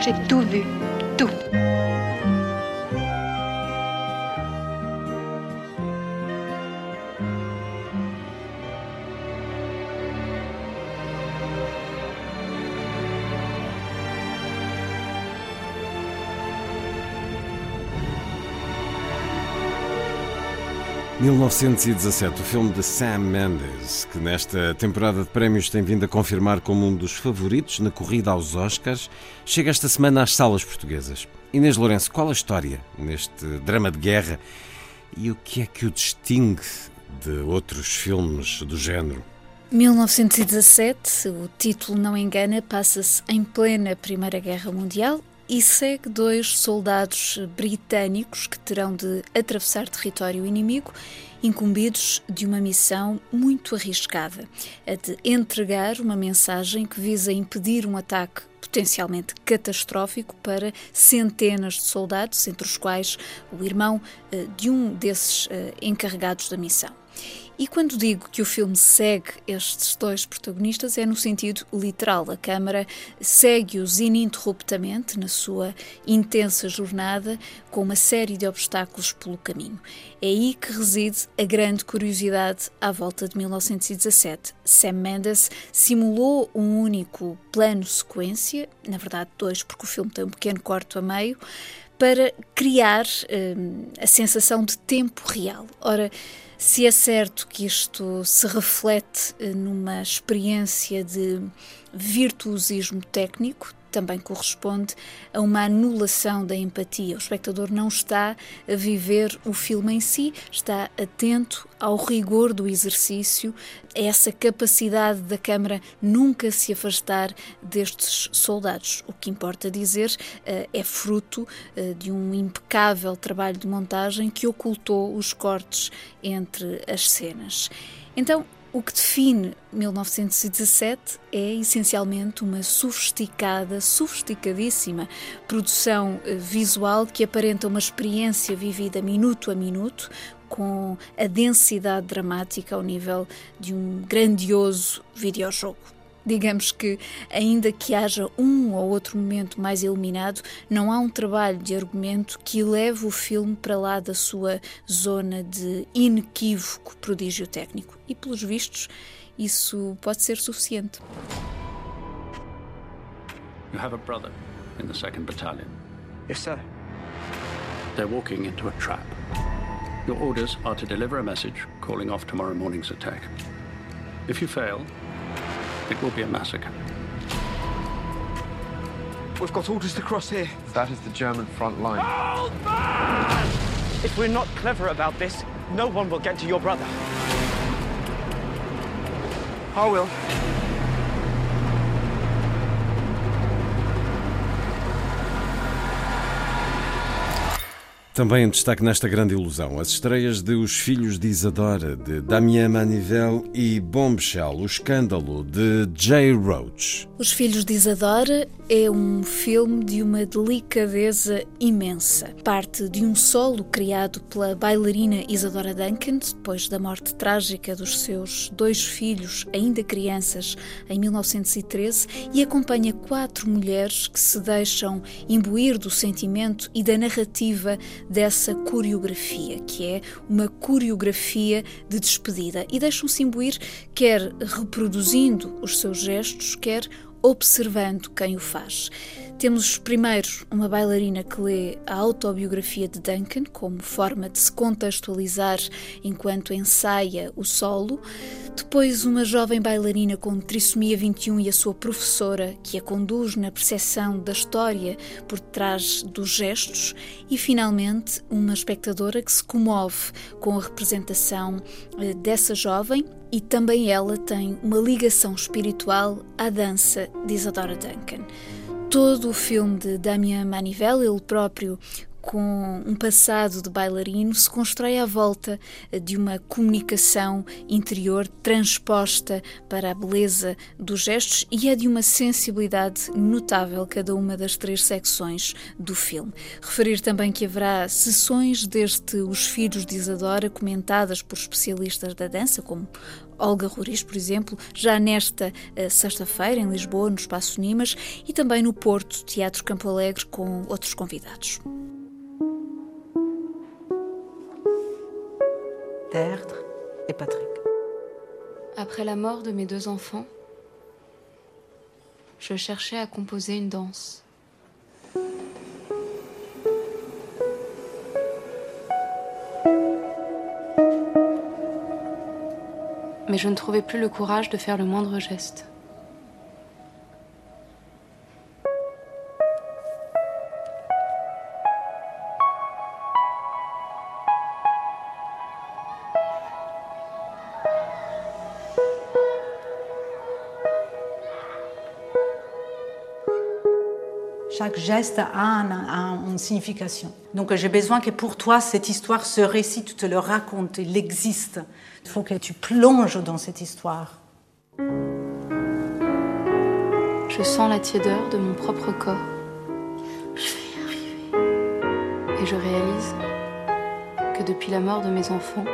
J'ai tout vu, tout. – 1917, o filme de Sam Mendes, que nesta temporada de prémios tem vindo a confirmar como um dos favoritos na corrida aos Oscars, chega esta semana às salas portuguesas. Inês Lourenço, qual a história neste drama de guerra e o que é que o distingue de outros filmes do género? 1917, o título não engana, passa-se em plena Primeira Guerra Mundial e segue dois soldados britânicos que terão de atravessar território inimigo, incumbidos de uma missão muito arriscada, a de entregar uma mensagem que visa impedir um ataque potencialmente catastrófico para centenas de soldados, entre os quais o irmão eh, de um desses eh, encarregados da missão. E quando digo que o filme segue estes dois protagonistas, é no sentido literal. A câmara segue-os ininterruptamente na sua intensa jornada, com uma série de obstáculos pelo caminho. É aí que reside a grande curiosidade à volta de 1917. Sam Mendes simulou um único plano-sequência, na verdade dois, porque o filme tem um pequeno corte a meio, para criar hum, a sensação de tempo real. Ora, se é certo que isto se reflete eh, numa experiência de virtuosismo técnico, também corresponde a uma anulação da empatia. O espectador não está a viver o filme em si, está atento ao rigor do exercício, a essa capacidade da câmara nunca se afastar destes soldados. O que importa dizer uh, é fruto uh, de um impecável trabalho de montagem que ocultou os cortes entre as cenas. Então, o que define 1917 é essencialmente uma sofisticada, sofisticadíssima produção eh, visual que aparenta uma experiência vivida minuto a minuto, com a densidade dramática ao nível de um grandioso videojogo. Digamos que, ainda que haja um ou outro momento mais iluminado, não há um trabalho de argumento que leve o filme para lá da sua zona de inequívoco prodígio técnico. E, pelos vistos, isso pode ser suficiente. You have a brother in the 2nd Battalion. Yes, sir. They're walking into a trap. Your orders are to deliver a message calling off tomorrow morning's attack. If you fail, it will be a massacre. We've got orders to cross here. That is the German front line. If we're not clever about this, no one will get to your brother. I will. Também em destaque nesta grande ilusão, as estreias de Os Filhos de Isadora, de Damien Manivel e Bombshell, o escândalo, de Jay Roach. Os Filhos de Isadora é um filme de uma delicadeza imensa. Parte de um solo criado pela bailarina Isadora Duncan, depois da morte trágica dos seus dois filhos, ainda crianças, em 1913, e acompanha quatro mulheres que se deixam imbuir do sentimento e da narrativa dessa coreografia, que é uma coreografia de despedida, e deixam-se imbuir quer reproduzindo os seus gestos, quer observando quem o faz. Temos primeiro uma bailarina que lê a autobiografia de Duncan como forma de se contextualizar enquanto ensaia o solo. depois uma jovem bailarina com trissomia 21 e a sua professora que a conduz na percepção da história por trás dos gestos e finalmente uma espectadora que se comove com a representação eh, dessa jovem e também ela tem uma ligação espiritual à dança de Isadora Duncan. Todo o filme de Damien Manivelle, ele próprio com um passado de bailarino, se constrói à volta de uma comunicação interior transposta para a beleza dos gestos e é de uma sensibilidade notável cada uma das três secções do filme. Referir também que haverá sessões deste Os Filhos de Isadora comentadas por especialistas da dança, como Olga Ruris, por exemplo, já nesta uh, sexta-feira em Lisboa, no Espaço Nimas, e também no Porto, Teatro Campo Alegre, com outros convidados. Tertre et Patrick. Après la mort de mes deux enfants, je cherchais à composer une danse. Mais je ne trouvais plus le courage de faire le moindre geste. Chaque geste a, un- une signification. Donc j'ai besoin que pour toi, cette histoire, ce récit, tu te le racontes, il existe. Il faut que tu plonges dans cette histoire. Je sens la tiédeur de mon propre corps. Je vais y arriver. Et je réalise que depuis la mort de mes enfants,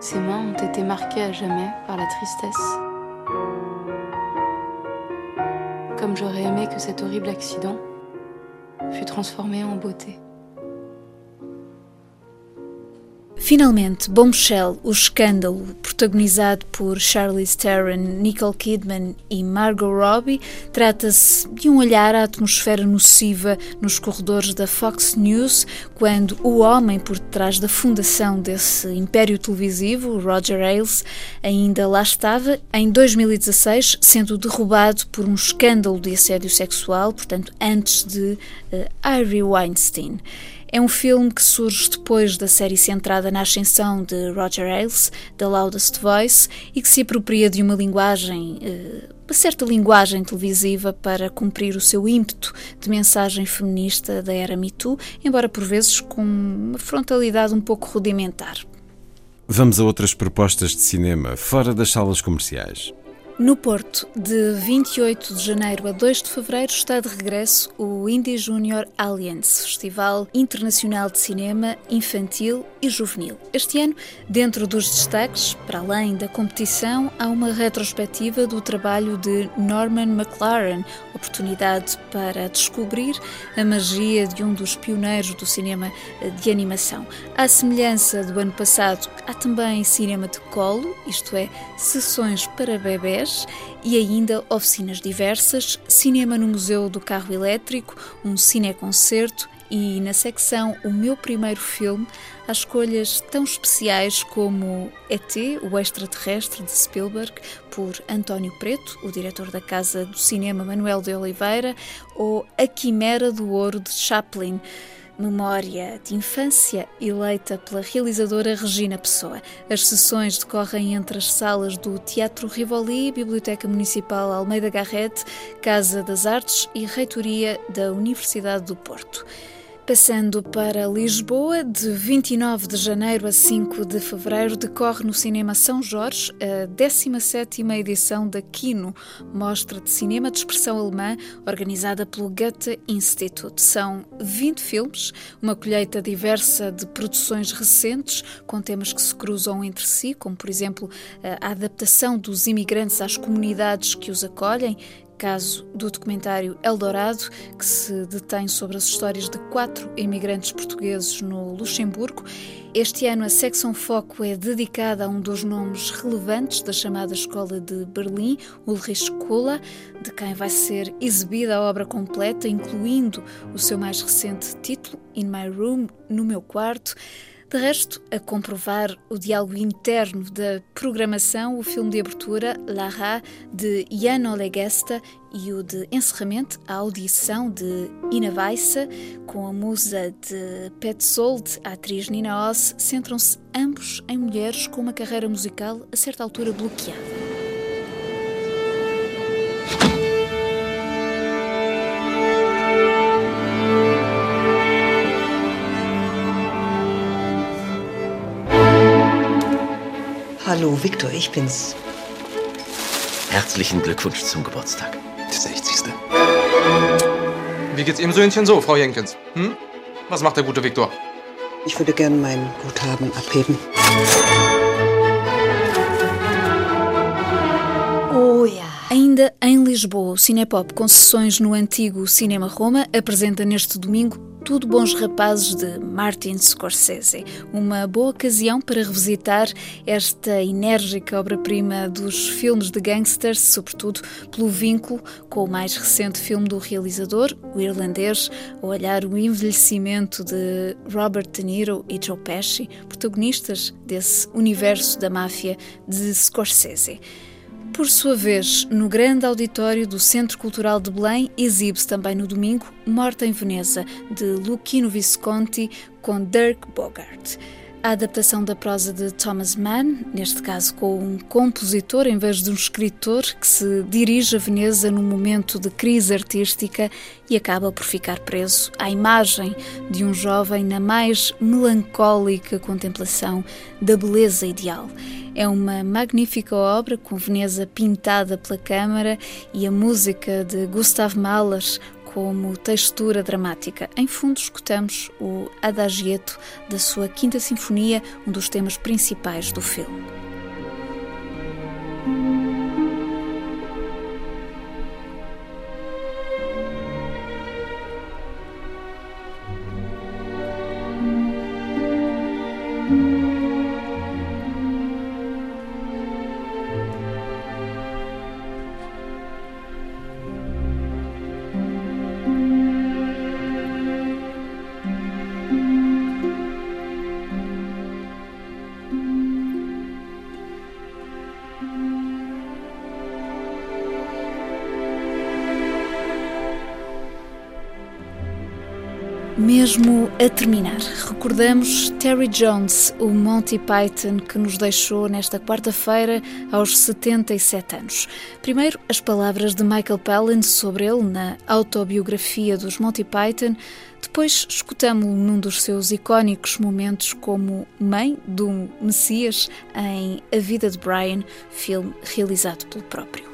ces mains ont été marquées à jamais par la tristesse. Comme j'aurais aimé que cet horrible accident fût transformé en beauté. Finalmente, Bombshell, o escândalo, protagonizado por Charlize Theron, Nicole Kidman e Margot Robbie, trata-se de um olhar à atmosfera nociva nos corredores da Fox News, quando o homem por detrás da fundação desse império televisivo, Roger Ailes, ainda lá estava em 2016, sendo derrubado por um escândalo de assédio sexual, portanto, antes de uh, Harvey Weinstein. É um filme que surge depois da série centrada na ascensão de Roger Ailes, The Loudest Voice, e que se apropria de uma linguagem, eh, uma certa linguagem televisiva para cumprir o seu ímpeto de mensagem feminista da era Me Too, embora por vezes com uma frontalidade um pouco rudimentar. Vamos a outras propostas de cinema fora das salas comerciais. No Porto, de 28 de janeiro a 2 de fevereiro, está de regresso o Indie Junior Alliance, Festival Internacional de Cinema Infantil e Juvenil. Este ano, dentro dos destaques, para além da competição, há uma retrospectiva do trabalho de Norman McLaren, oportunidade para descobrir a magia de um dos pioneiros do cinema de animação. À semelhança do ano passado, há também cinema de colo, isto é, sessões para bebés e ainda oficinas diversas, cinema no Museu do Carro Elétrico, um cineconcerto e na secção O Meu Primeiro Filme há escolhas tão especiais como ET, o extraterrestre de Spielberg, por António Preto, o diretor da Casa do Cinema Manuel de Oliveira, ou A Quimera do Ouro de Chaplin. Memória de Infância, eleita pela realizadora Regina Pessoa. As sessões decorrem entre as salas do Teatro Rivoli, Biblioteca Municipal Almeida Garrete, Casa das Artes e Reitoria da Universidade do Porto. Passando para Lisboa, de 29 de janeiro a 5 de fevereiro, decorre no Cinema São Jorge a 17ª edição da Kino, mostra de cinema de expressão alemã organizada pelo Goethe Institute. São 20 filmes, uma colheita diversa de produções recentes, com temas que se cruzam entre si, como por exemplo a adaptação dos imigrantes às comunidades que os acolhem, caso do documentário Eldorado, que se detém sobre as histórias de quatro imigrantes portugueses no Luxemburgo. Este ano a secção Foco é dedicada a um dos nomes relevantes da chamada Escola de Berlim, Ulrich Kohler, de quem vai ser exibida a obra completa, incluindo o seu mais recente título, In My Room, No Meu Quarto. De resto, a comprovar o diálogo interno da programação, o filme de abertura Lara de Jan Olegesta e o de encerramento, a audição de Ina Weisse, com a musa de Petzold, a atriz Nina Oss, centram-se ambos em mulheres com uma carreira musical a certa altura bloqueada. Hallo, Victor, ich bin's. Herzlichen Glückwunsch zum Geburtstag. Der 60. Wie geht's Ihrem Söhnchen so, Frau Jenkins? Hm? Was macht der gute Viktor? Ich würde gern mein Guthaben abheben. Oh, yeah. Ainda em Lisboa, o Cinepop, com sessões no antigo Cinema Roma, apresenta neste domingo Tudo Bons Rapazes de Martin Scorsese. Uma boa ocasião para revisitar esta enérgica obra-prima dos filmes de gangsters, sobretudo pelo vínculo com o mais recente filme do realizador, o irlandês, olhar o envelhecimento de Robert De Niro e Joe Pesci, protagonistas desse universo da máfia de Scorsese. Por sua vez, no grande auditório do Centro Cultural de Belém, exibe-se também no domingo Morta em Veneza, de Luchino Visconti, com Dirk Bogart. A adaptação da prosa de Thomas Mann, neste caso com um compositor em vez de um escritor que se dirige a Veneza num momento de crise artística e acaba por ficar preso à imagem de um jovem na mais melancólica contemplação da beleza ideal. É uma magnífica obra com Veneza pintada pela câmara e a música de Gustav Mahler como textura dramática. Em fundo, escutamos o Adagietto da sua Quinta Sinfonia, um dos temas principais do filme. Mesmo a terminar, recordamos Terry Jones, o Monty Python que nos deixou nesta quarta-feira aos 77 anos. Primeiro, as palavras de Michael Palin sobre ele na autobiografia dos Monty Python. Depois, escutamos-lo num dos seus icónicos momentos como mãe do Messias em A Vida de Brian, filme realizado pelo próprio.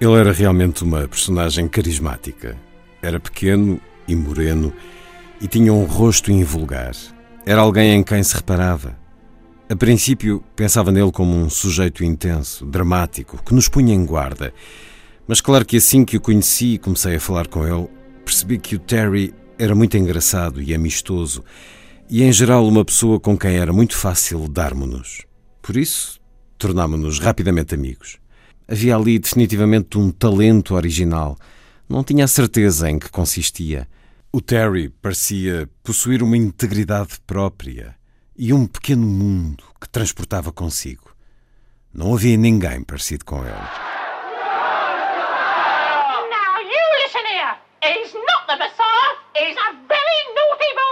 Ele era realmente uma personagem carismática. Era pequeno e moreno e tinha um rosto invulgar. Era alguém em quem se reparava. A princípio, pensava nele como um sujeito intenso, dramático, que nos punha em guarda. Mas claro que assim que o conheci e comecei a falar com ele, percebi que o Terry era muito engraçado e amistoso e, em geral, uma pessoa com quem era muito fácil darmos-nos. Por isso, tornámo-nos rapidamente amigos. Havia ali definitivamente um talento original. Não tinha a certeza em que consistia. O Terry parecia possuir uma integridade própria e um pequeno mundo que transportava consigo. Não havia ninguém parecido com ele. Now you listen here. He's not the Messiah. He's a very naughty boy.